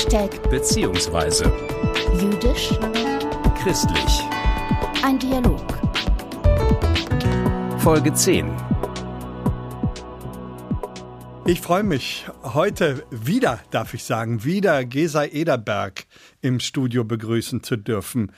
Hashtag beziehungsweise jüdisch, christlich. ein Dialog. Folge 10. Ich freue mich, heute wieder, darf ich sagen, wieder Gesa Ederberg im Studio begrüßen zu dürfen.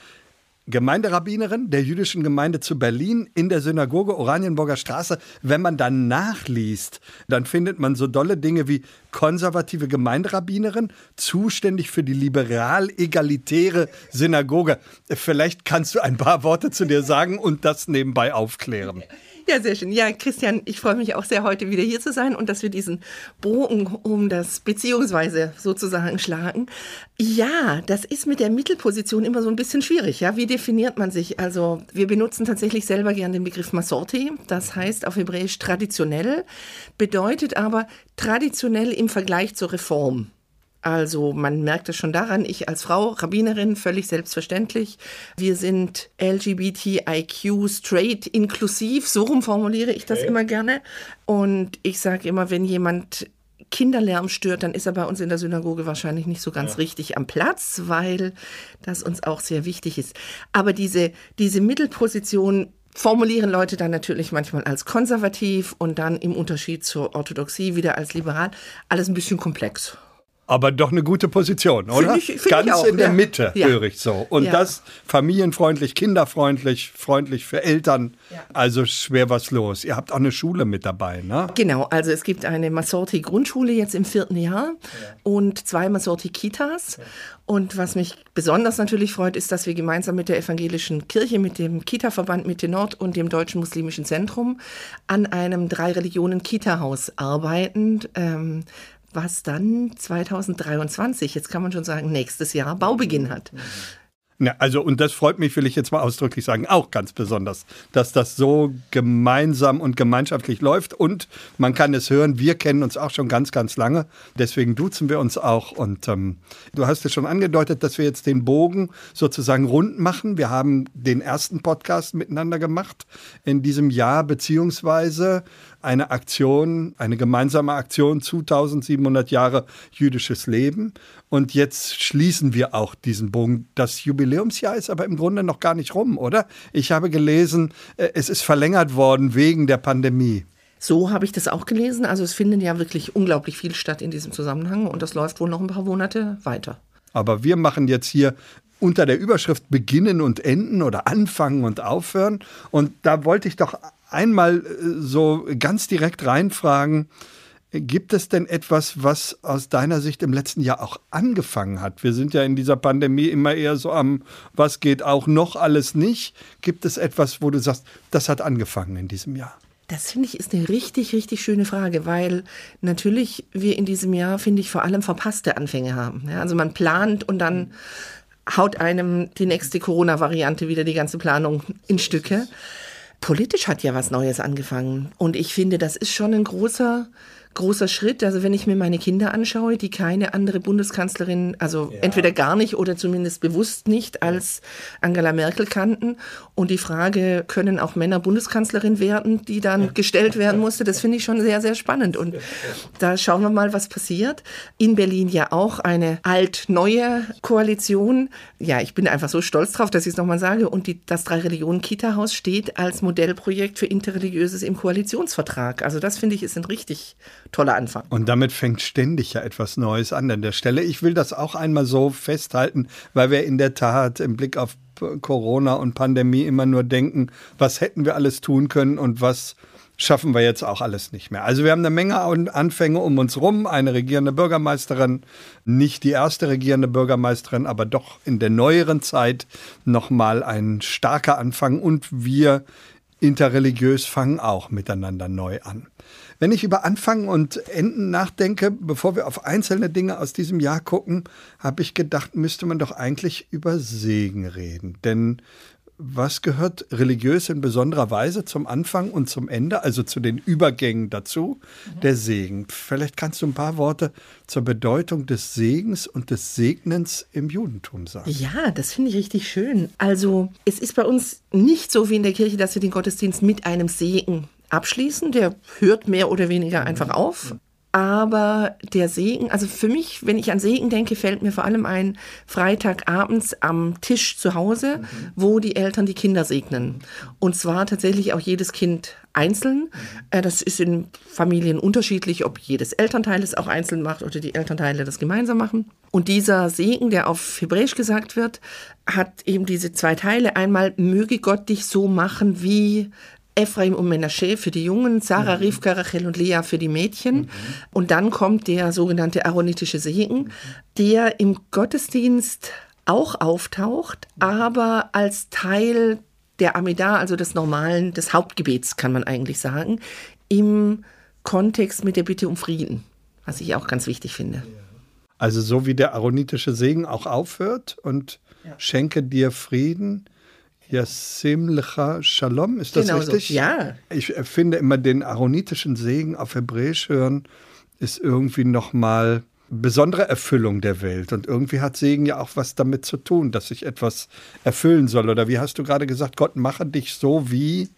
Gemeinderabbinerin der jüdischen Gemeinde zu Berlin in der Synagoge Oranienburger Straße. Wenn man dann nachliest, dann findet man so dolle Dinge wie konservative Gemeinderabbinerin, zuständig für die liberal-egalitäre Synagoge. Vielleicht kannst du ein paar Worte zu dir sagen und das nebenbei aufklären. Ja, sehr schön. Ja, Christian, ich freue mich auch sehr, heute wieder hier zu sein und dass wir diesen Bogen um das beziehungsweise sozusagen schlagen. Ja, das ist mit der Mittelposition immer so ein bisschen schwierig. Ja, wie definiert man sich? Also, wir benutzen tatsächlich selber gern den Begriff Masorti. Das heißt auf Hebräisch traditionell, bedeutet aber traditionell im Vergleich zur Reform. Also man merkt es schon daran, ich als Frau, Rabbinerin, völlig selbstverständlich. Wir sind LGBTIQ, straight, inklusiv, so rum formuliere ich das okay. immer gerne. Und ich sage immer, wenn jemand Kinderlärm stört, dann ist er bei uns in der Synagoge wahrscheinlich nicht so ganz ja. richtig am Platz, weil das uns auch sehr wichtig ist. Aber diese, diese Mittelposition formulieren Leute dann natürlich manchmal als konservativ und dann im Unterschied zur Orthodoxie wieder als liberal. Alles ein bisschen komplex. Aber doch eine gute Position, oder? Find ich, find Ganz auch, in der ja. Mitte, ja. höre ich so. Und ja. das familienfreundlich, kinderfreundlich, freundlich für Eltern. Also schwer was los. Ihr habt auch eine Schule mit dabei, ne? Genau, also es gibt eine Masorti-Grundschule jetzt im vierten Jahr und zwei Masorti-Kitas. Und was mich besonders natürlich freut, ist, dass wir gemeinsam mit der evangelischen Kirche, mit dem Kita-Verband Mitte Nord und dem Deutschen Muslimischen Zentrum an einem Drei-Religionen-Kita-Haus arbeiten. Ähm, was dann 2023, jetzt kann man schon sagen, nächstes Jahr Baubeginn hat. Ja, also, und das freut mich, will ich jetzt mal ausdrücklich sagen, auch ganz besonders, dass das so gemeinsam und gemeinschaftlich läuft. Und man kann es hören, wir kennen uns auch schon ganz, ganz lange. Deswegen duzen wir uns auch. Und ähm, du hast es schon angedeutet, dass wir jetzt den Bogen sozusagen rund machen. Wir haben den ersten Podcast miteinander gemacht in diesem Jahr, beziehungsweise eine Aktion, eine gemeinsame Aktion zu 1700 Jahre jüdisches Leben. Und jetzt schließen wir auch diesen Bogen. Das Jubiläumsjahr ist aber im Grunde noch gar nicht rum, oder? Ich habe gelesen, äh, es ist verlängert worden wegen der Pandemie. So habe ich das auch gelesen. Also es findet ja wirklich unglaublich viel statt in diesem Zusammenhang und das läuft wohl noch ein paar Monate weiter. Aber wir machen jetzt hier unter der Überschrift beginnen und enden oder anfangen und aufhören. Und da wollte ich doch einmal so ganz direkt reinfragen, Gibt es denn etwas, was aus deiner Sicht im letzten Jahr auch angefangen hat? Wir sind ja in dieser Pandemie immer eher so am, was geht auch noch alles nicht. Gibt es etwas, wo du sagst, das hat angefangen in diesem Jahr? Das finde ich ist eine richtig, richtig schöne Frage, weil natürlich wir in diesem Jahr, finde ich, vor allem verpasste Anfänge haben. Ja, also man plant und dann haut einem die nächste Corona-Variante wieder die ganze Planung in Stücke. Politisch hat ja was Neues angefangen. Und ich finde, das ist schon ein großer, großer Schritt. Also wenn ich mir meine Kinder anschaue, die keine andere Bundeskanzlerin, also ja. entweder gar nicht oder zumindest bewusst nicht als Angela Merkel kannten. Und die Frage, können auch Männer Bundeskanzlerin werden, die dann gestellt werden musste, das finde ich schon sehr, sehr spannend. Und da schauen wir mal, was passiert. In Berlin ja auch eine alt-neue Koalition. Ja, ich bin einfach so stolz drauf, dass ich es nochmal sage. Und die, das Drei-Religionen-Kita-Haus steht als Modellprojekt für Interreligiöses im Koalitionsvertrag. Also das finde ich ist ein richtig toller Anfang. Und damit fängt ständig ja etwas Neues an an der Stelle. Ich will das auch einmal so festhalten, weil wir in der Tat im Blick auf Corona und Pandemie immer nur denken, was hätten wir alles tun können und was schaffen wir jetzt auch alles nicht mehr. Also wir haben eine Menge Anfänge um uns rum. Eine regierende Bürgermeisterin, nicht die erste regierende Bürgermeisterin, aber doch in der neueren Zeit nochmal ein starker Anfang und wir interreligiös fangen auch miteinander neu an. Wenn ich über Anfang und Enden nachdenke, bevor wir auf einzelne Dinge aus diesem Jahr gucken, habe ich gedacht, müsste man doch eigentlich über Segen reden. Denn was gehört religiös in besonderer Weise zum Anfang und zum Ende, also zu den Übergängen dazu? Mhm. Der Segen. Vielleicht kannst du ein paar Worte zur Bedeutung des Segens und des Segnens im Judentum sagen. Ja, das finde ich richtig schön. Also es ist bei uns nicht so wie in der Kirche, dass wir den Gottesdienst mit einem Segen abschließen. Der hört mehr oder weniger einfach auf. Aber der Segen, also für mich, wenn ich an Segen denke, fällt mir vor allem ein Freitagabends am Tisch zu Hause, mhm. wo die Eltern die Kinder segnen. Und zwar tatsächlich auch jedes Kind einzeln. Mhm. Das ist in Familien unterschiedlich, ob jedes Elternteil es auch einzeln macht oder die Elternteile das gemeinsam machen. Und dieser Segen, der auf Hebräisch gesagt wird, hat eben diese zwei Teile. Einmal, möge Gott dich so machen, wie Ephraim und Menashe für die Jungen, Sarah, mhm. Rivka, Rachel und Lea für die Mädchen. Mhm. Und dann kommt der sogenannte aaronitische Segen, mhm. der im Gottesdienst auch auftaucht, mhm. aber als Teil der Amida, also des normalen, des Hauptgebets, kann man eigentlich sagen, im Kontext mit der Bitte um Frieden, was ich auch ganz wichtig finde. Also so wie der aaronitische Segen auch aufhört und ja. schenke dir Frieden, Yasim Lecha Shalom, ist das genau richtig? So. Ja. Ich finde immer den aaronitischen Segen auf Hebräisch hören, ist irgendwie nochmal besondere Erfüllung der Welt. Und irgendwie hat Segen ja auch was damit zu tun, dass sich etwas erfüllen soll. Oder wie hast du gerade gesagt, Gott mache dich so wie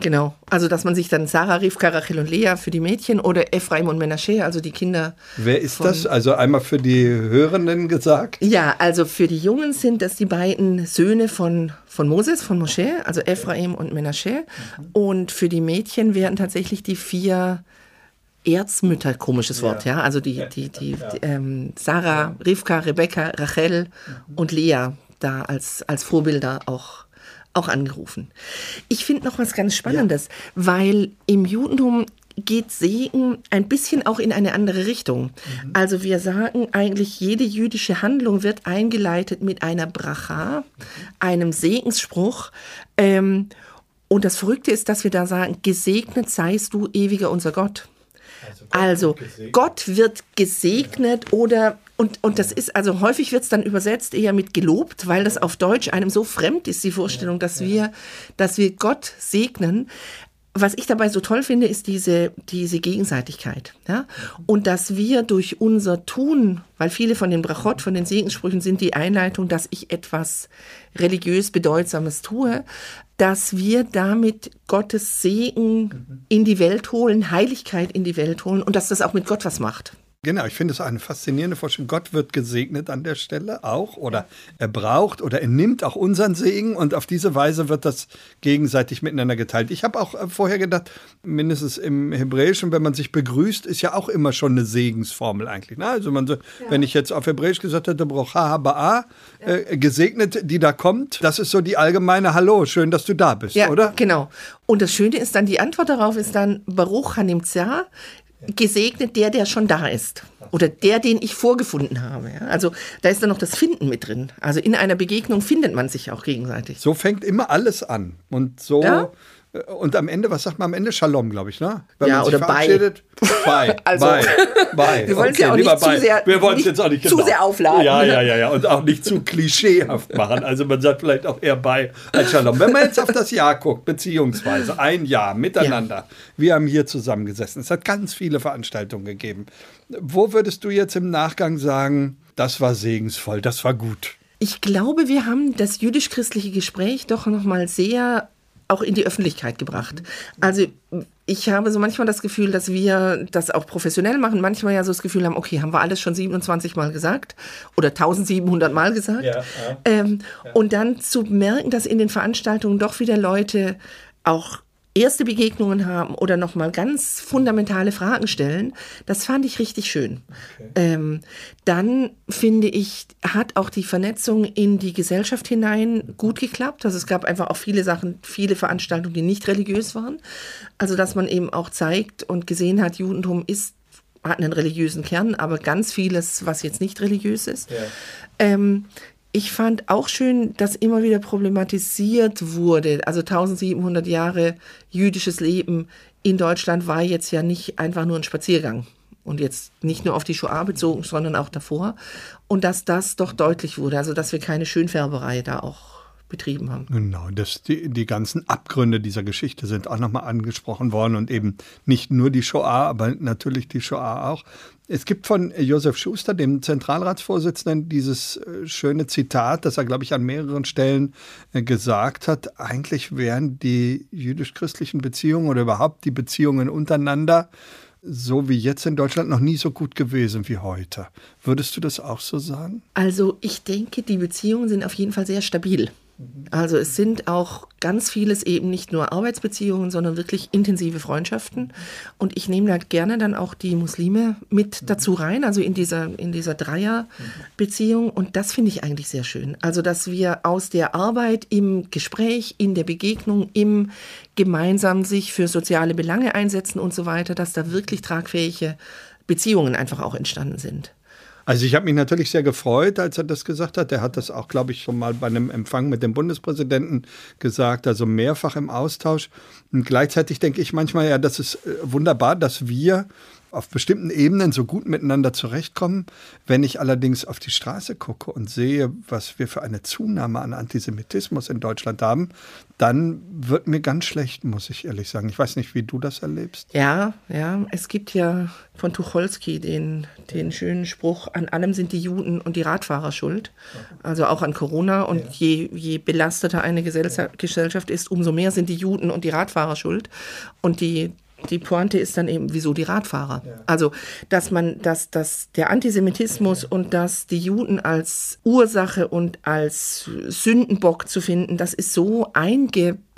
Genau, also dass man sich dann Sarah, Rivka, Rachel und Lea für die Mädchen oder Ephraim und Menashe, also die Kinder. Wer ist das? Also einmal für die Hörenden gesagt? Ja, also für die Jungen sind das die beiden Söhne von, von Moses, von Moshe, also Ephraim und Menashe. Mhm. Und für die Mädchen werden tatsächlich die vier Erzmütter, komisches Wort, ja. ja? Also die, die, die, die ähm, Sarah, Rivka, Rebecca, Rachel mhm. und Lea da als, als Vorbilder auch auch angerufen. Ich finde noch was ganz Spannendes, ja. weil im Judentum geht Segen ein bisschen auch in eine andere Richtung. Mhm. Also wir sagen eigentlich, jede jüdische Handlung wird eingeleitet mit einer Bracha, einem Segensspruch. Ähm, und das Verrückte ist, dass wir da sagen, gesegnet seist du, ewiger unser Gott. Also Gott, also, wird, Gott wird gesegnet oder und, und das ist, also häufig wird es dann übersetzt eher mit gelobt, weil das auf Deutsch einem so fremd ist, die Vorstellung, dass wir, dass wir Gott segnen. Was ich dabei so toll finde, ist diese, diese Gegenseitigkeit. Ja? Und dass wir durch unser Tun, weil viele von den Brachot, von den Segenssprüchen sind die Einleitung, dass ich etwas religiös Bedeutsames tue, dass wir damit Gottes Segen in die Welt holen, Heiligkeit in die Welt holen und dass das auch mit Gott was macht. Genau, ich finde es eine faszinierende Vorstellung. Gott wird gesegnet an der Stelle auch oder er braucht oder er nimmt auch unseren Segen und auf diese Weise wird das gegenseitig miteinander geteilt. Ich habe auch äh, vorher gedacht, mindestens im Hebräischen, wenn man sich begrüßt, ist ja auch immer schon eine Segensformel eigentlich. Ne? Also man so, ja. wenn ich jetzt auf Hebräisch gesagt hätte, Brocha Ba'a, äh, gesegnet, die da kommt, das ist so die allgemeine Hallo, schön, dass du da bist, ja, oder? Genau. Und das Schöne ist dann, die Antwort darauf ist dann Baruch Hanimtzah, gesegnet der, der schon da ist. Oder der, den ich vorgefunden habe. Also da ist dann noch das Finden mit drin. Also in einer Begegnung findet man sich auch gegenseitig. So fängt immer alles an. Und so. Ja? Und am Ende, was sagt man am Ende? Shalom, glaube ich, ne? Wenn ja, man sich oder verabschiedet. Bei. also, bei. bei. Wir wollen es okay, ja auch nicht zu sehr, wir es jetzt auch nicht genau. zu sehr aufladen. Ja, ja, ja, ja. Und auch nicht zu klischeehaft machen. Also man sagt vielleicht auch eher bei als Shalom. Wenn man jetzt auf das Jahr guckt, beziehungsweise ein Jahr miteinander. Ja. Wir haben hier zusammengesessen. Es hat ganz viele Veranstaltungen gegeben. Wo würdest du jetzt im Nachgang sagen, das war segensvoll, das war gut? Ich glaube, wir haben das jüdisch-christliche Gespräch doch noch mal sehr auch in die Öffentlichkeit gebracht. Also ich habe so manchmal das Gefühl, dass wir das auch professionell machen, manchmal ja so das Gefühl haben, okay, haben wir alles schon 27 Mal gesagt oder 1700 Mal gesagt. Ja, ja. Ähm, ja. Und dann zu merken, dass in den Veranstaltungen doch wieder Leute auch erste Begegnungen haben oder nochmal ganz fundamentale Fragen stellen, das fand ich richtig schön. Okay. Ähm, dann finde ich, hat auch die Vernetzung in die Gesellschaft hinein gut geklappt. Also es gab einfach auch viele Sachen, viele Veranstaltungen, die nicht religiös waren. Also dass man eben auch zeigt und gesehen hat, Judentum ist hat einen religiösen Kern, aber ganz vieles, was jetzt nicht religiös ist. Ja. Ähm, ich fand auch schön, dass immer wieder problematisiert wurde. Also 1700 Jahre jüdisches Leben in Deutschland war jetzt ja nicht einfach nur ein Spaziergang. Und jetzt nicht nur auf die Shoah bezogen, sondern auch davor. Und dass das doch deutlich wurde. Also, dass wir keine Schönfärberei da auch betrieben haben. Genau, das, die, die ganzen Abgründe dieser Geschichte sind auch nochmal angesprochen worden und eben nicht nur die Shoah, aber natürlich die Shoah auch. Es gibt von Josef Schuster, dem Zentralratsvorsitzenden, dieses äh, schöne Zitat, das er, glaube ich, an mehreren Stellen äh, gesagt hat. Eigentlich wären die jüdisch-christlichen Beziehungen oder überhaupt die Beziehungen untereinander so wie jetzt in Deutschland noch nie so gut gewesen wie heute. Würdest du das auch so sagen? Also ich denke, die Beziehungen sind auf jeden Fall sehr stabil. Also es sind auch ganz vieles eben nicht nur Arbeitsbeziehungen, sondern wirklich intensive Freundschaften. Und ich nehme da gerne dann auch die Muslime mit dazu rein, also in dieser, in dieser Dreierbeziehung. Und das finde ich eigentlich sehr schön. Also dass wir aus der Arbeit im Gespräch, in der Begegnung, im gemeinsam sich für soziale Belange einsetzen und so weiter, dass da wirklich tragfähige Beziehungen einfach auch entstanden sind. Also ich habe mich natürlich sehr gefreut, als er das gesagt hat. Er hat das auch, glaube ich, schon mal bei einem Empfang mit dem Bundespräsidenten gesagt, also mehrfach im Austausch. Und gleichzeitig denke ich manchmal, ja, das ist äh, wunderbar, dass wir auf bestimmten Ebenen so gut miteinander zurechtkommen. Wenn ich allerdings auf die Straße gucke und sehe, was wir für eine Zunahme an Antisemitismus in Deutschland haben, dann wird mir ganz schlecht, muss ich ehrlich sagen. Ich weiß nicht, wie du das erlebst. Ja, ja, es gibt ja von Tucholsky den, den schönen Spruch, an allem sind die Juden und die Radfahrer schuld. Also auch an Corona. Und je, je belasteter eine Gesellschaft ist, umso mehr sind die Juden und die Radfahrer schuld. Und die die Pointe ist dann eben, wieso die Radfahrer? Ja. Also, dass man, dass, dass der Antisemitismus und dass die Juden als Ursache und als Sündenbock zu finden, das ist so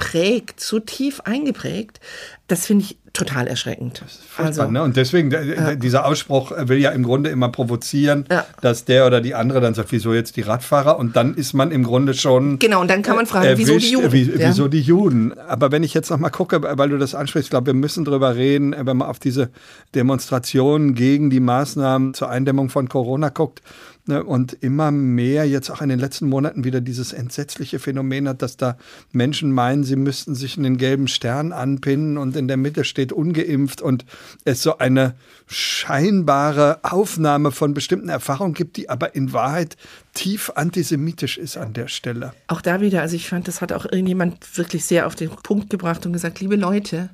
eingeprägt, so tief eingeprägt, das finde ich total erschreckend. Also, ne? Und deswegen, ja. dieser Ausspruch will ja im Grunde immer provozieren, ja. dass der oder die andere dann sagt, wieso jetzt die Radfahrer? Und dann ist man im Grunde schon. Genau, und dann kann man fragen, erwischt, wieso die Juden? Wie, ja. Wieso die Juden? Aber wenn ich jetzt nochmal gucke, weil du das ansprichst, ich glaube, wir müssen drüber reden, wenn man auf diese Demonstrationen gegen die Maßnahmen zur Eindämmung von Corona guckt und immer mehr jetzt auch in den letzten Monaten wieder dieses entsetzliche Phänomen hat, dass da Menschen meinen, sie müssten sich einen gelben Stern anpinnen und in der Mitte steht ungeimpft und es so eine scheinbare Aufnahme von bestimmten Erfahrungen gibt, die aber in Wahrheit tief antisemitisch ist an der Stelle. Auch da wieder, also ich fand, das hat auch irgendjemand wirklich sehr auf den Punkt gebracht und gesagt, liebe Leute,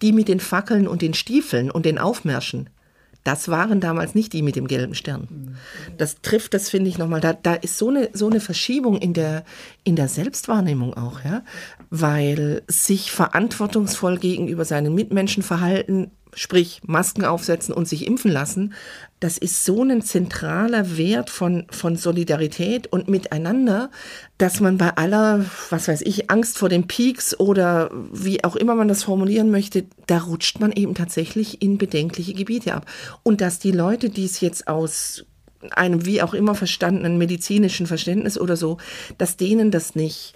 die mit den Fackeln und den Stiefeln und den Aufmärschen, das waren damals nicht die mit dem gelben Stern. Das trifft, das finde ich nochmal, da, da ist so eine, so eine Verschiebung in der, in der Selbstwahrnehmung auch, ja, weil sich verantwortungsvoll gegenüber seinen Mitmenschen verhalten, sprich Masken aufsetzen und sich impfen lassen, das ist so ein zentraler Wert von, von Solidarität und Miteinander, dass man bei aller, was weiß ich, Angst vor den Peaks oder wie auch immer man das formulieren möchte, da rutscht man eben tatsächlich in bedenkliche Gebiete ab. Und dass die Leute, die es jetzt aus einem wie auch immer verstandenen medizinischen Verständnis oder so, dass denen das nicht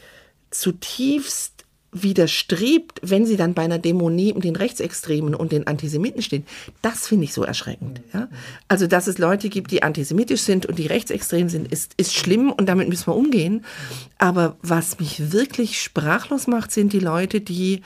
zutiefst widerstrebt, wenn sie dann bei einer Demo neben den Rechtsextremen und den Antisemiten stehen. Das finde ich so erschreckend. Ja? Also, dass es Leute gibt, die antisemitisch sind und die rechtsextrem sind, ist, ist schlimm und damit müssen wir umgehen. Aber was mich wirklich sprachlos macht, sind die Leute, die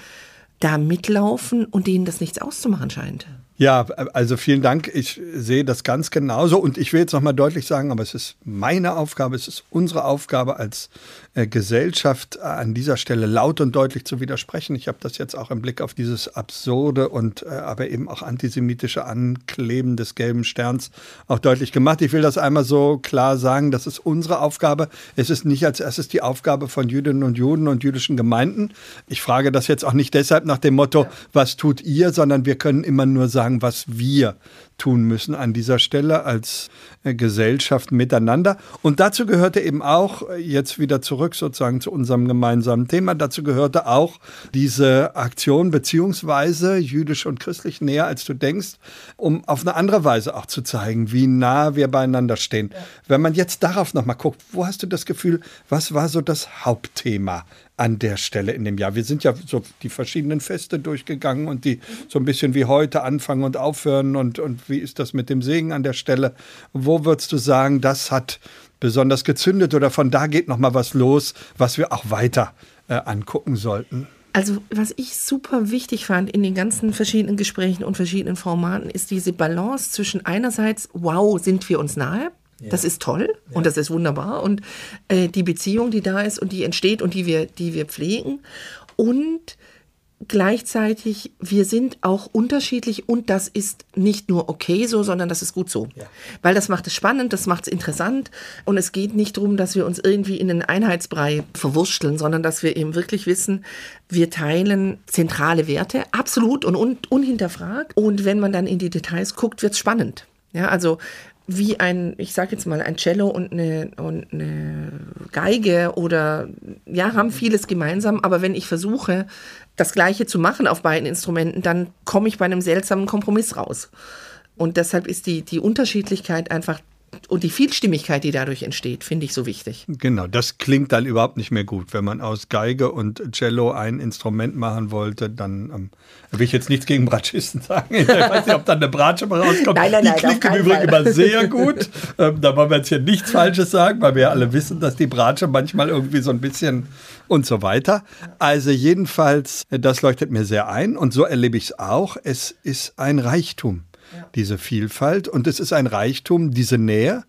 da mitlaufen und denen das nichts auszumachen scheint. Ja, also vielen Dank. Ich sehe das ganz genauso und ich will jetzt nochmal deutlich sagen, aber es ist meine Aufgabe, es ist unsere Aufgabe als äh, Gesellschaft an dieser Stelle laut und deutlich zu widersprechen. Ich habe das jetzt auch im Blick auf dieses absurde und äh, aber eben auch antisemitische Ankleben des gelben Sterns auch deutlich gemacht. Ich will das einmal so klar sagen, das ist unsere Aufgabe. Es ist nicht als erstes die Aufgabe von Jüdinnen und Juden und jüdischen Gemeinden. Ich frage das jetzt auch nicht deshalb nach dem Motto, was tut ihr, sondern wir können immer nur sagen, sagen, was wir tun müssen an dieser Stelle als äh, Gesellschaft miteinander. Und dazu gehörte eben auch, äh, jetzt wieder zurück sozusagen zu unserem gemeinsamen Thema, dazu gehörte auch diese Aktion beziehungsweise jüdisch und christlich näher als du denkst, um auf eine andere Weise auch zu zeigen, wie nah wir beieinander stehen. Wenn man jetzt darauf nochmal guckt, wo hast du das Gefühl, was war so das Hauptthema an der Stelle in dem Jahr. Wir sind ja so die verschiedenen Feste durchgegangen und die so ein bisschen wie heute anfangen und aufhören und, und wie ist das mit dem Segen an der Stelle? Wo würdest du sagen, das hat besonders gezündet oder von da geht noch mal was los, was wir auch weiter äh, angucken sollten? Also was ich super wichtig fand in den ganzen verschiedenen Gesprächen und verschiedenen Formaten, ist diese Balance zwischen einerseits, wow, sind wir uns nahe, ja. Das ist toll ja. und das ist wunderbar. Und äh, die Beziehung, die da ist und die entsteht und die wir, die wir pflegen. Und gleichzeitig, wir sind auch unterschiedlich und das ist nicht nur okay so, sondern das ist gut so. Ja. Weil das macht es spannend, das macht es interessant und es geht nicht darum, dass wir uns irgendwie in einen Einheitsbrei verwurschteln, sondern dass wir eben wirklich wissen, wir teilen zentrale Werte, absolut und un unhinterfragt. Und wenn man dann in die Details guckt, wird es spannend. Ja, also wie ein, ich sage jetzt mal, ein Cello und eine, und eine Geige oder ja, haben vieles gemeinsam, aber wenn ich versuche, das Gleiche zu machen auf beiden Instrumenten, dann komme ich bei einem seltsamen Kompromiss raus. Und deshalb ist die, die Unterschiedlichkeit einfach und die Vielstimmigkeit, die dadurch entsteht, finde ich so wichtig. Genau, das klingt dann überhaupt nicht mehr gut. Wenn man aus Geige und Cello ein Instrument machen wollte, dann ähm, will ich jetzt nichts gegen Bratschisten sagen. Ich weiß nicht, ob dann eine Bratsche mal rauskommt. Nein, nein, nein, die klingt auf im Übrigen Fall. immer sehr gut. ähm, da wollen wir jetzt hier nichts Falsches sagen, weil wir ja alle wissen, dass die Bratsche manchmal irgendwie so ein bisschen und so weiter. Also jedenfalls, äh, das leuchtet mir sehr ein und so erlebe ich es auch. Es ist ein Reichtum, diese Vielfalt und es ist ein Reichtum, diese Nähe.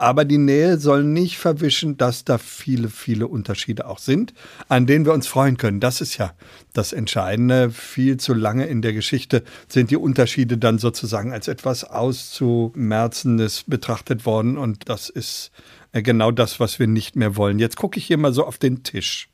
Aber die Nähe soll nicht verwischen, dass da viele, viele Unterschiede auch sind, an denen wir uns freuen können. Das ist ja das Entscheidende. Viel zu lange in der Geschichte sind die Unterschiede dann sozusagen als etwas Auszumerzendes betrachtet worden. Und das ist äh, genau das, was wir nicht mehr wollen. Jetzt gucke ich hier mal so auf den Tisch.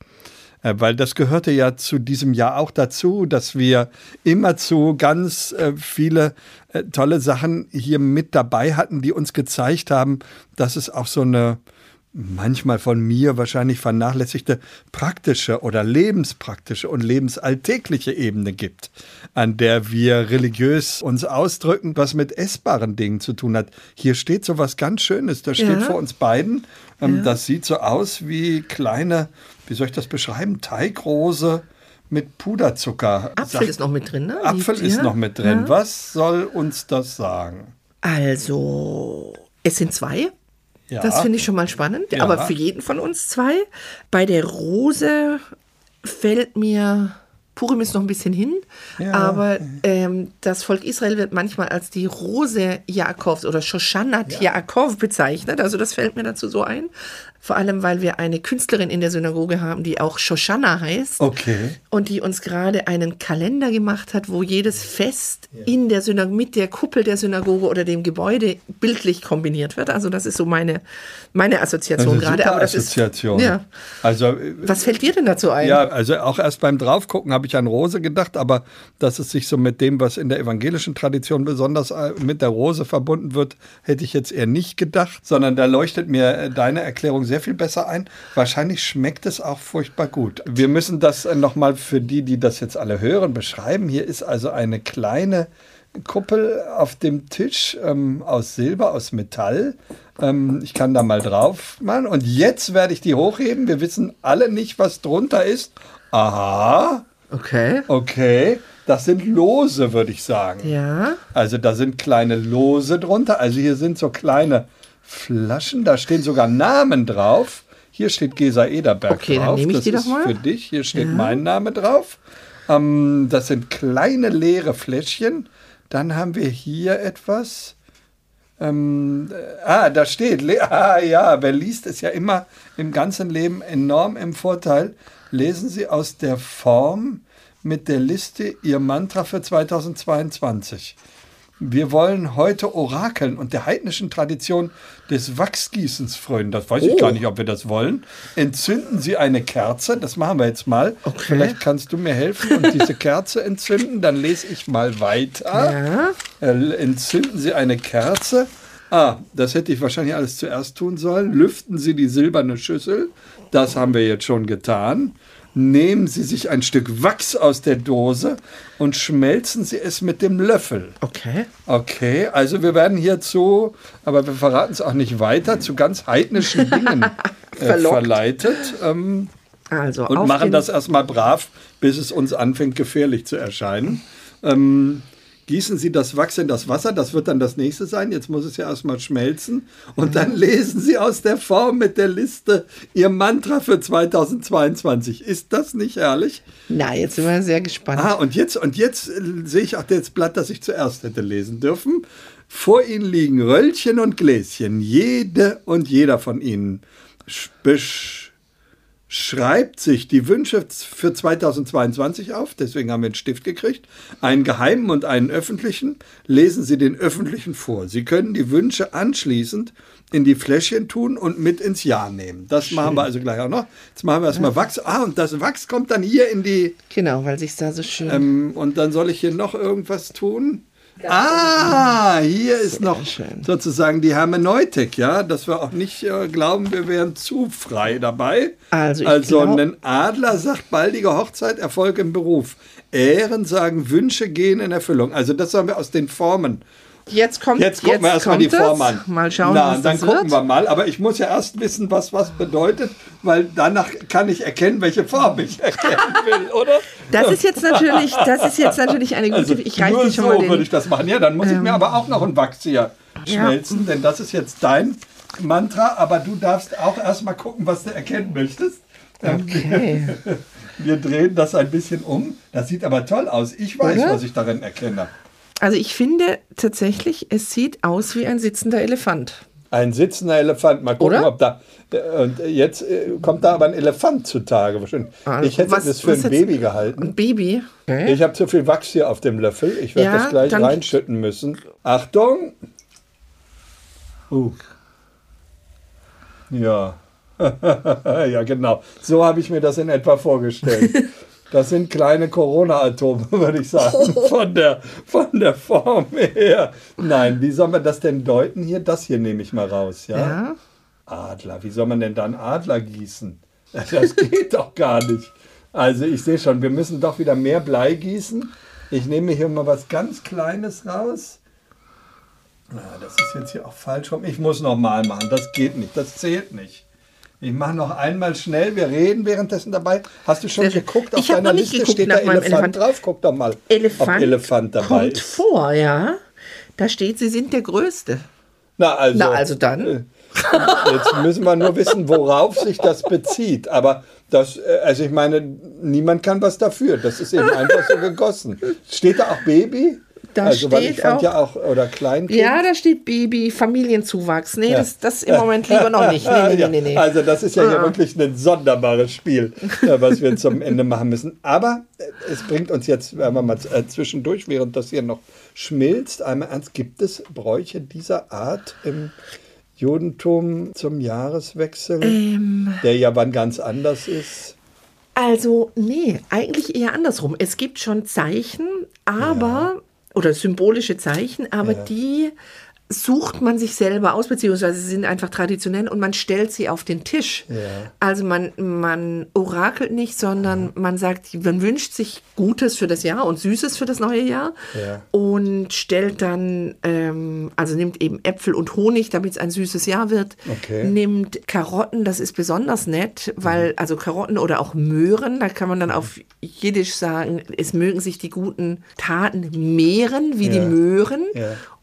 Äh, Weil das gehörte ja zu diesem Jahr auch dazu, dass wir immerzu ganz äh, viele äh, tolle Sachen hier mit dabei hatten, die uns gezeigt haben, dass es auch so eine manchmal von mir wahrscheinlich vernachlässigte praktische oder lebenspraktische und lebensalltägliche Ebene gibt, an der wir religiös uns ausdrücken, was mit essbaren Dingen zu tun hat. Hier steht so was ganz Schönes, das steht Ja. vor uns beiden. Ähm, Das sieht so aus wie kleine, wie soll ich das beschreiben, Teigrose mit Puderzucker. Apfel Sag- ist noch mit drin, ne? Apfel ist ja, noch mit drin. ja. Was soll uns das sagen? Also, es sind zwei. Ja. Das finde ich schon mal spannend. Ja. Aber für jeden von uns zwei. Bei der Rose fällt mir. Purim ist noch ein bisschen hin, Ja. aber ähm, das Volk Israel wird manchmal als die Rose Jakobs oder Shoshanat Jakob bezeichnet. Also das fällt mir dazu so ein. Vor allem, weil wir eine Künstlerin in der Synagoge haben, die auch Shoshana heißt. Okay. Und die uns gerade einen Kalender gemacht hat, wo jedes Fest in der Synagoge, mit der Kuppel der Synagoge oder dem Gebäude bildlich kombiniert wird. Also das ist so meine, meine Assoziation gerade. Aber das Assoziation. ist, ja. Also Was fällt dir denn dazu ein? Ja, also auch erst beim Draufgucken habe ich an Rose gedacht, aber dass es sich so mit dem, was in der evangelischen Tradition besonders äh, mit der Rose verbunden wird, hätte ich jetzt eher nicht gedacht, sondern da leuchtet mir äh, deine Erklärung sehr viel besser ein. Wahrscheinlich schmeckt es auch furchtbar gut. Wir müssen das nochmal für die, die das jetzt alle hören, beschreiben. Hier ist also eine kleine Kuppel auf dem Tisch ähm, aus Silber, aus Metall. Ähm, ich kann da mal drauf machen. Und jetzt werde ich die hochheben. Wir wissen alle nicht, was drunter ist. Aha, Okay. okay. Das sind Lose, würde ich sagen. Ja. Also da sind kleine Lose drunter. Also hier sind so kleine Flaschen. Da stehen sogar Namen drauf. Hier steht Gesa Ederberg Okay, dann drauf. nehme ich das die doch ist mal. für dich. Hier steht mein Name drauf. Ähm, das sind kleine leere Fläschchen. Dann haben wir hier etwas. Ähm, äh, ah, da steht, ah ja, wer liest, ist ja immer im ganzen Leben enorm im Vorteil. Lesen Sie aus der Form mit der Liste Ihr Mantra für 2022. Wir wollen heute orakeln und der heidnischen Tradition des Wachsgießens frönen. Das weiß ich Oh. gar nicht, ob wir das wollen. Entzünden Sie eine Kerze, das machen wir jetzt mal. Okay. Vielleicht kannst du mir helfen und diese Kerze entzünden, dann lese ich mal weiter. Ja. Äh, entzünden Sie eine Kerze. Ah, das hätte ich wahrscheinlich alles zuerst tun sollen. Lüften Sie die silberne Schüssel. Das haben wir jetzt schon getan. Nehmen Sie sich ein Stück Wachs aus der Dose und schmelzen Sie es mit dem Löffel. Okay. Okay, also wir werden hierzu, aber wir verraten es auch nicht weiter, zu ganz heidnischen Dingen äh, verleitet. Ähm, Also und machen das erstmal brav, bis es uns anfängt gefährlich zu erscheinen. Ähm, gießen Sie das Wachs in das Wasser, das wird dann das nächste sein. Jetzt muss es ja erstmal schmelzen. Und dann lesen Sie aus der Form mit der Liste Ihr Mantra für 2022. Ist das nicht herrlich? Na, jetzt sind wir sehr gespannt. Ah, und jetzt, und jetzt äh, sehe ich auch das Blatt, das ich zuerst hätte lesen dürfen. Vor Ihnen liegen Röllchen und Gläschen, jede und jeder von Ihnen besch schreibt sich die Wünsche für 2022 auf, deswegen haben wir einen Stift gekriegt, einen geheimen und einen öffentlichen, lesen Sie den öffentlichen vor. Sie können die Wünsche anschließend in die Fläschchen tun und mit ins Jahr nehmen. Das machen wir also gleich auch noch. Jetzt machen wir erstmal Wachs. Ah, und das Wachs kommt dann hier in die, Genau, weil sich da so schön. ähm, und dann soll ich hier noch irgendwas tun? Ah, hier ist noch schön. sozusagen die Hermeneutik, ja, dass wir auch nicht äh, glauben, wir wären zu frei dabei. Also ich also glaub- ein Adler sagt baldige Hochzeit, Erfolg im Beruf. Ehren sagen Wünsche gehen in Erfüllung. Also das haben wir aus den Formen. Jetzt kommt Jetzt gucken wir erstmal die Form es. an. Mal schauen, Na, was dann gucken wird. wir mal. Aber ich muss ja erst wissen, was was bedeutet, weil danach kann ich erkennen, welche Form ich erkennen will, oder? Das ist jetzt natürlich, das ist jetzt natürlich eine gute. Also ich reiche nur schon so mal den. würde ich das machen. Ja, dann muss ich mir aber auch noch ein Wachs hier schmelzen, denn das ist jetzt dein Mantra. Aber du darfst auch erstmal gucken, was du erkennen möchtest. Ähm, Okay. Wir drehen das ein bisschen um. Das sieht aber toll aus. Ich weiß, Oder? was ich darin erkenne. Also ich finde tatsächlich, es sieht aus wie ein sitzender Elefant. Ein sitzender Elefant. Mal gucken, Oder? ob da. äh, Und jetzt äh, kommt da aber ein Elefant zutage. Also, Ich hätte was- das für ein Baby gehalten. Ein Baby. Okay. Ich habe zu viel Wachs hier auf dem Löffel. Ich werde Ja, das gleich reinschütten müssen. Achtung! Uh. Ja. ja, genau. So habe ich mir das in etwa vorgestellt. Das sind kleine Corona-Atome, würde ich sagen, von der, von der Form her. Nein, wie soll man das denn deuten hier? Das hier nehme ich mal raus, ja? Ja. Adler, wie soll man denn da einen Adler gießen? Das geht doch gar nicht. Also ich sehe schon, wir müssen doch wieder mehr Blei gießen. Ich nehme hier mal was ganz Kleines raus. Na, das ist jetzt hier auch falsch rum. Ich muss noch mal machen. Das geht nicht. Das zählt nicht. Ich mache noch einmal schnell. Wir reden währenddessen dabei. Hast du schon geguckt? Auf Ich deiner noch nicht Liste geguckt steht da Elefant, Elefant. drauf. Guck doch mal, Elefant, ob Elefant dabei kommt ist. vor, ja. Da steht, sie sind der Größte. Na also, Na, also dann. äh, Jetzt müssen wir nur wissen, worauf sich das bezieht. Aber das, äh, also ich meine, niemand kann was dafür. Das ist eben einfach so gegossen. Steht da auch Baby? Da also, weil ich steht fand auch- ja auch, oder Kleinkind. Ja, da steht Baby, Familienzuwachs. Nee, Ja. das, das im Moment lieber noch nicht. Nee, nee, Ja, nee, nee. Also das ist ja hier wirklich ein sonderbares Spiel, äh, was wir zum Ende machen müssen. Aber äh, es bringt uns jetzt, wenn wir mal äh, zwischendurch, während das hier noch schmilzt, einmal ernst, gibt es Bräuche dieser Art im Judentum zum Jahreswechsel, Ähm. der ja wann ganz anders ist? Also, nee, eigentlich eher andersrum. Es gibt schon Zeichen, aber, oder symbolische Zeichen, aber Ja. die sucht man sich selber aus, beziehungsweise sie sind einfach traditionell und man stellt sie auf den Tisch. Ja. Also man, man orakelt nicht, sondern man sagt, man wünscht sich Gutes für das Jahr und Süßes für das neue Jahr Ja. und stellt dann, ähm, also nimmt eben Äpfel und Honig, damit es ein süßes Jahr wird, Okay. nimmt Karotten, das ist besonders nett, weil, also Karotten oder auch Möhren, da kann man dann auf Jiddisch sagen, es mögen sich die guten Taten mehren, wie die Ja. Möhren.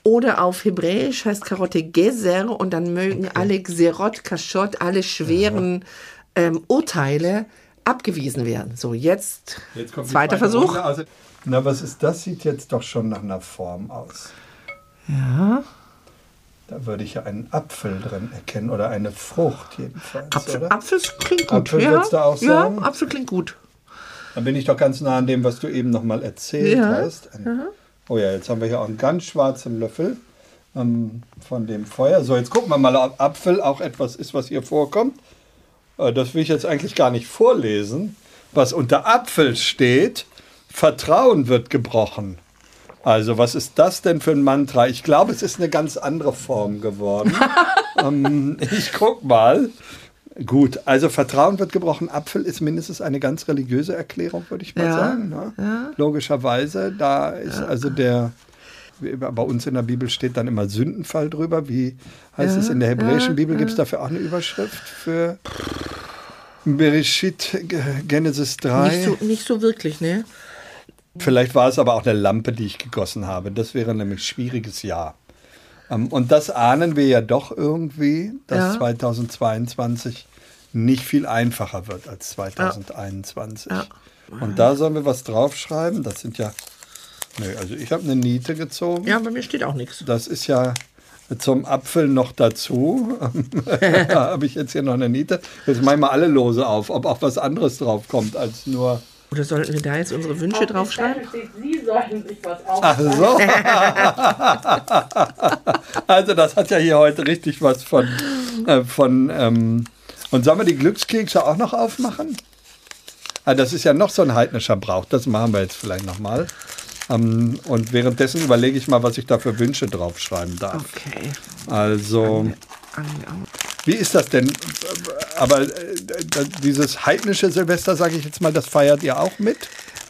Ja. Oder auf Hebräisch heißt Karotte Geser und dann mögen alle Gserot, Kaschot, alle schweren ähm, Urteile abgewiesen werden. So, jetzt, Jetzt zweiter zweite Versuch. Runde. Also, na, was ist das? Sieht jetzt doch schon nach einer Form aus. Ja. Da würde ich ja einen Apfel drin erkennen oder eine Frucht jedenfalls, Apfel, oder? Apfel klingt gut. Apfel ja. du auch sagen? Ja, Apfel klingt gut. Da bin ich doch ganz nah an dem, was du eben noch mal erzählt Ja, hast. Ein- Oh ja, jetzt haben wir hier auch einen ganz schwarzen Löffel ähm, von dem Feuer. So, jetzt gucken wir mal, ob Apfel auch etwas ist, was hier vorkommt. Äh, das will ich jetzt eigentlich gar nicht vorlesen. Was unter Apfel steht, Vertrauen wird gebrochen. Also, was ist das denn für ein Mantra? Ich glaube, es ist eine ganz andere Form geworden. ähm, ich guck mal. Gut, also Vertrauen wird gebrochen. Apfel ist mindestens eine ganz religiöse Erklärung, würde ich mal Ja, sagen. Ne? Logischerweise, da ist also der, bei uns in der Bibel steht dann immer Sündenfall drüber. Wie heißt es in der hebräischen Bibel? Gibt es dafür auch eine Überschrift für Bereshit Genesis 3? Nicht so, nicht so wirklich, ne? Vielleicht war es aber auch eine Lampe, die ich gegossen habe. Das wäre nämlich ein schwieriges Jahr. Ähm, Und das ahnen wir ja doch irgendwie, dass Ja. 2022 nicht viel einfacher wird als 2021. Ja. Und da sollen wir was draufschreiben. Das sind ja, nö, also ich habe eine Niete gezogen. Ja, bei mir steht auch nichts. Das ist ja zum Apfel noch dazu. da habe ich jetzt hier noch eine Niete. Jetzt mache ich mal alle Lose auf, ob auch was anderes drauf kommt als nur. Oder sollten wir da jetzt unsere Wünsche draufschreiben? Steht, Sie sollten sich was auf. Ach so. also das hat ja hier heute richtig was von. Äh, von ähm und sollen wir die Glückskekse auch noch aufmachen? Ah, das ist ja noch so ein heidnischer Brauch. Das machen wir jetzt vielleicht nochmal. Ähm, und währenddessen überlege ich mal, was ich da für Wünsche draufschreiben darf. Okay. Also, Angehauen. Wie ist das denn? Aber äh, dieses heidnische Silvester, sage ich jetzt mal, das feiert ihr auch mit?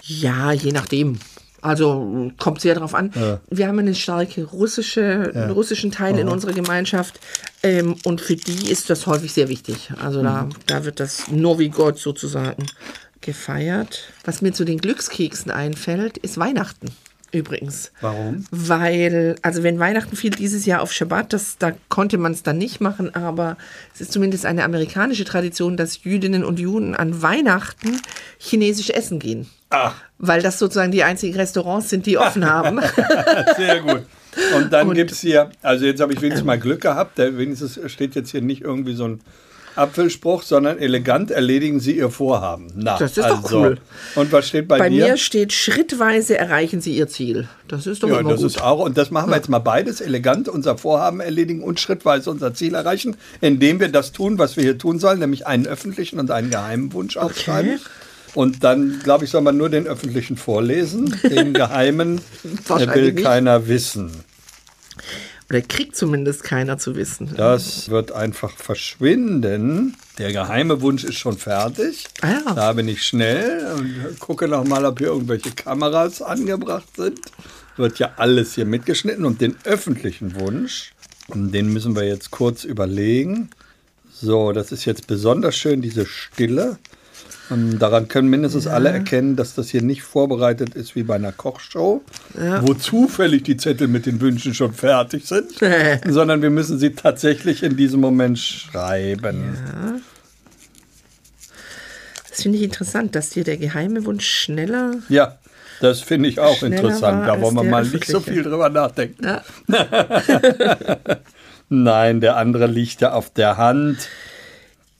Ja, je nachdem. Also kommt sehr darauf an. Ja. Wir haben eine starke russische, einen russischen Teil in unserer Gemeinschaft ähm, und für die ist das häufig sehr wichtig. Also da, da wird das wie Gott sozusagen gefeiert. Was mir zu den Glückskeksen einfällt, ist Weihnachten übrigens. Warum? Weil, also wenn Weihnachten fiel dieses Jahr auf Schabbat, das, da konnte man es dann nicht machen, aber es ist zumindest eine amerikanische Tradition, dass Jüdinnen und Juden an Weihnachten chinesisch essen gehen. Ach, Weil das sozusagen die einzigen Restaurants sind, die offen haben. sehr gut. Und dann gibt es hier, also jetzt habe ich wenigstens mal Glück gehabt, wenigstens steht jetzt hier nicht irgendwie so ein Apfelspruch, sondern elegant erledigen Sie Ihr Vorhaben. Na, Das ist doch also. cool. Und was steht bei, Bei dir? mir steht, schrittweise erreichen Sie Ihr Ziel. Das ist doch Ja, immer das gut. ist auch, und das machen wir jetzt mal beides, elegant unser Vorhaben erledigen und schrittweise unser Ziel erreichen, indem wir das tun, was wir hier tun sollen, nämlich einen öffentlichen und einen geheimen Wunsch aufschreiben. Und dann, glaube ich, soll man nur den öffentlichen vorlesen. Den geheimen will keiner wissen. Oder kriegt zumindest keiner zu wissen. Das wird einfach verschwinden. Der geheime Wunsch ist schon fertig. Ah ja. Da bin ich schnell und gucke noch mal, ob hier irgendwelche Kameras angebracht sind. Wird ja alles hier mitgeschnitten. Und den öffentlichen Wunsch, den müssen wir jetzt kurz überlegen. So, das ist jetzt besonders schön, diese Stille. Ähm, Daran können mindestens alle erkennen, dass das hier nicht vorbereitet ist wie bei einer Kochshow, wo zufällig die Zettel mit den Wünschen schon fertig sind, sondern wir müssen sie tatsächlich in diesem Moment schreiben. Das finde ich interessant, dass dir der geheime Wunsch schneller. Ja, das finde ich auch interessant. Da wollen wir mal nicht so viel drüber nachdenken. Ja. Nein, der andere liegt ja auf der Hand.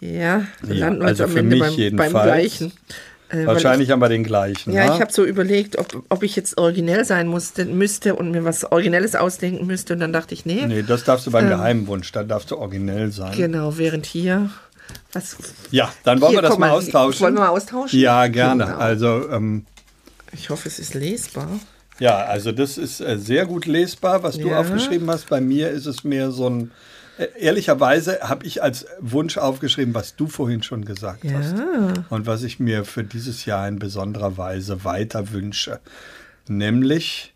Ja, Ja, also für Ende mich beim, beim jedenfalls. gleichen. Äh, Wahrscheinlich haben wir den gleichen. Ich, ja, ne? ich habe so überlegt, ob, ob ich jetzt originell sein musste, müsste und mir was Originelles ausdenken müsste. Und dann dachte ich, nee. Nee, das darfst du beim geheimen Wunsch, da darfst du originell sein. Genau, während hier. Was, Ja, dann wollen Hier, wir das mal mal, austauschen. wollen wir mal austauschen? Ja, gerne. Genau. Also, ähm, ich hoffe, es ist lesbar. ja, also das ist äh, sehr gut lesbar, was du Ja. aufgeschrieben hast. Bei mir ist es mehr so ein. Äh, ehrlicherweise habe ich als Wunsch aufgeschrieben, was du vorhin schon gesagt Ja. hast. Und was ich mir für dieses Jahr in besonderer Weise weiter wünsche. Nämlich,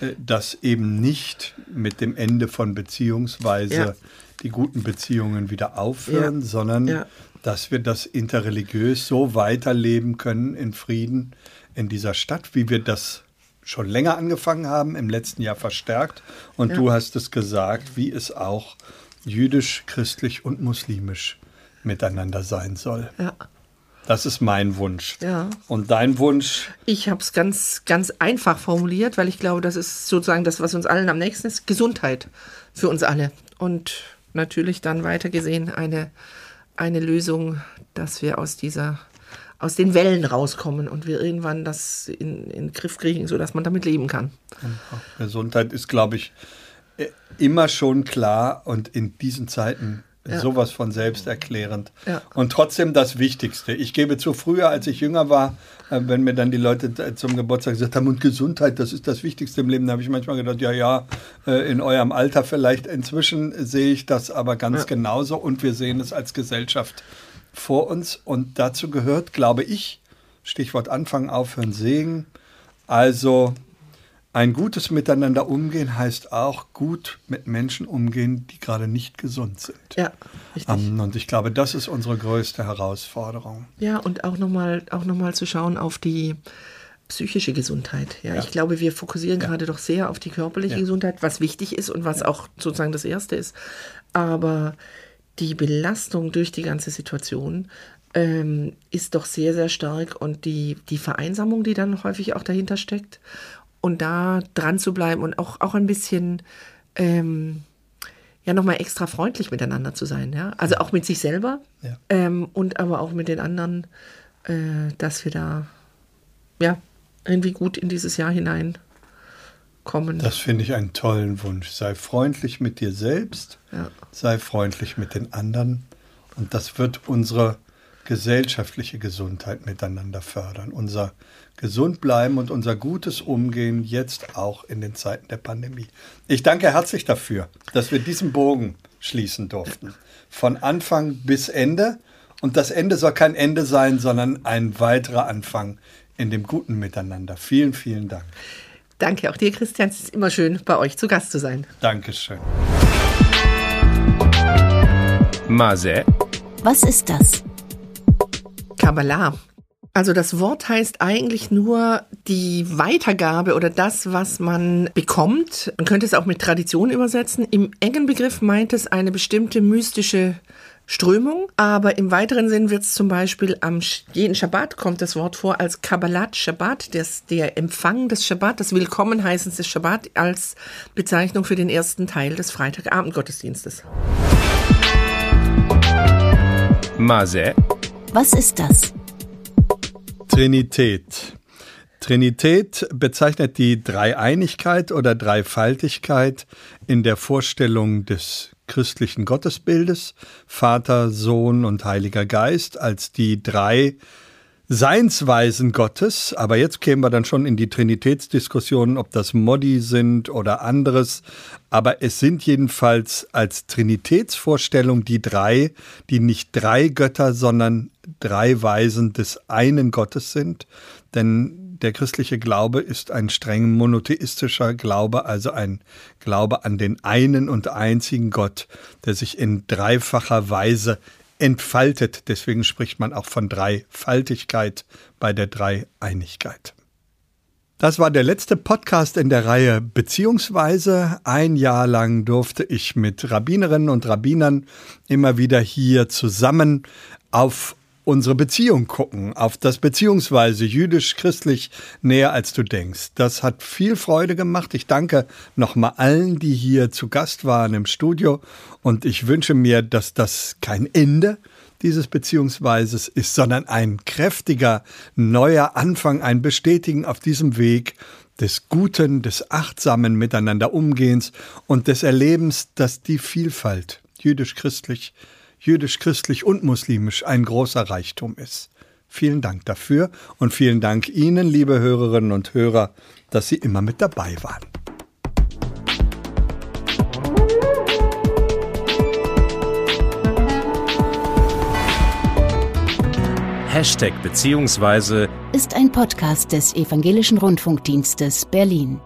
äh, dass eben nicht mit dem Ende von beziehungsweise Ja. die guten Beziehungen wieder aufhören, Ja. sondern dass wir das interreligiös so weiterleben können in Frieden in dieser Stadt, wie wir das schon länger angefangen haben, im letzten Jahr verstärkt. Und Ja. du hast es gesagt, wie es auch jüdisch, christlich und muslimisch miteinander sein soll. Ja. Das ist mein Wunsch. Ja. Und dein Wunsch, Ich habe es ganz, ganz einfach formuliert, weil ich glaube, das ist sozusagen das, was uns allen am nächsten ist. Gesundheit für uns alle. Und natürlich dann weitergesehen eine, eine Lösung, dass wir aus dieser aus den Wellen rauskommen und wir irgendwann das in, in den Griff kriegen, sodass man damit leben kann. Gesundheit ist, glaube ich, immer schon klar und in diesen Zeiten sowas von selbsterklärend. Ja. Und trotzdem das Wichtigste. Ich gebe zu, früher, als ich jünger war, äh, wenn mir dann die Leute äh, zum Geburtstag gesagt haben, und Gesundheit, das ist das Wichtigste im Leben, da habe ich manchmal gedacht, ja, ja, äh, in eurem Alter vielleicht. Inzwischen sehe ich das aber ganz genauso und wir sehen es als Gesellschaft vor uns. Und dazu gehört, glaube ich, Stichwort Anfangen, Aufhören, Segen. Also ein gutes Miteinander umgehen heißt auch gut mit Menschen umgehen, die gerade nicht gesund sind. Ja, richtig. Ähm, und ich glaube, das ist unsere größte Herausforderung. Ja, und auch nochmal auch noch mal zu schauen auf die psychische Gesundheit. Ja, ich glaube, wir fokussieren gerade doch sehr auf die körperliche Ja. Gesundheit, was wichtig ist und was auch sozusagen das Erste ist. Aber die Belastung durch die ganze Situation ähm, ist doch sehr, sehr stark und die, die Vereinsamung, die dann häufig auch dahinter steckt und da dran zu bleiben und auch, auch ein bisschen ähm, ja nochmal extra freundlich miteinander zu sein. Ja? Also auch mit sich selber Ja. ähm, und aber auch mit den anderen, äh, dass wir da ja irgendwie gut in dieses Jahr hineinkommen. Das finde ich einen tollen Wunsch. Sei freundlich mit dir selbst, Ja. sei freundlich mit den anderen und das wird unsere gesellschaftliche Gesundheit miteinander fördern. Unser gesund bleiben und unser gutes Umgehen jetzt auch in den Zeiten der Pandemie. Ich danke herzlich dafür, dass wir diesen Bogen schließen durften. Von Anfang bis Ende. Und das Ende soll kein Ende sein, sondern ein weiterer Anfang in dem guten Miteinander. Vielen, vielen Dank. Danke auch dir, Christian. Es ist immer schön, bei euch zu Gast zu sein. Dankeschön. Mase, Was ist das? Kabbalah. Also das Wort heißt eigentlich nur die Weitergabe oder das, was man bekommt. Man könnte es auch mit Tradition übersetzen. Im engen Begriff meint es eine bestimmte mystische Strömung, aber im weiteren Sinn wird es zum Beispiel am jeden Schabbat kommt das Wort vor als Kabbalat Shabbat, das, der Empfang des Shabbat, das Willkommenheißen des Shabbat als Bezeichnung für den ersten Teil des Freitagabendgottesdienstes. Mase, Was ist das? Trinität. Trinität bezeichnet die Dreieinigkeit oder Dreifaltigkeit in der Vorstellung des christlichen Gottesbildes, Vater, Sohn und Heiliger Geist als die drei Seinsweisen Gottes, aber jetzt kämen wir dann schon in die Trinitätsdiskussion, ob das Modi sind oder anderes, aber es sind jedenfalls als Trinitätsvorstellung die drei, die nicht drei Götter, sondern drei Weisen des einen Gottes sind, denn der christliche Glaube ist ein streng monotheistischer Glaube, also ein Glaube an den einen und einzigen Gott, der sich in dreifacher Weise entfaltet. Deswegen spricht man auch von Dreifaltigkeit bei der Dreieinigkeit. Das war der letzte Podcast in der Reihe Beziehungsweise. Ein Jahr lang durfte ich mit Rabbinerinnen und Rabbinern immer wieder hier zusammen auf unsere Beziehung gucken, auf das Beziehungsweise jüdisch-christlich näher als du denkst. Das hat viel Freude gemacht. Ich danke nochmal allen, die hier zu Gast waren im Studio und ich wünsche mir, dass das kein Ende dieses Beziehungsweises ist, sondern ein kräftiger neuer Anfang, ein Bestätigen auf diesem Weg des guten, des achtsamen Miteinander Umgehens und des Erlebens, dass die Vielfalt jüdisch-christlich, jüdisch-christlich und muslimisch ein großer Reichtum ist. Vielen Dank dafür und vielen Dank Ihnen, liebe Hörerinnen und Hörer, dass Sie immer mit dabei waren. Hashtag beziehungsweise Ist ein Podcast des Evangelischen Rundfunkdienstes Berlin.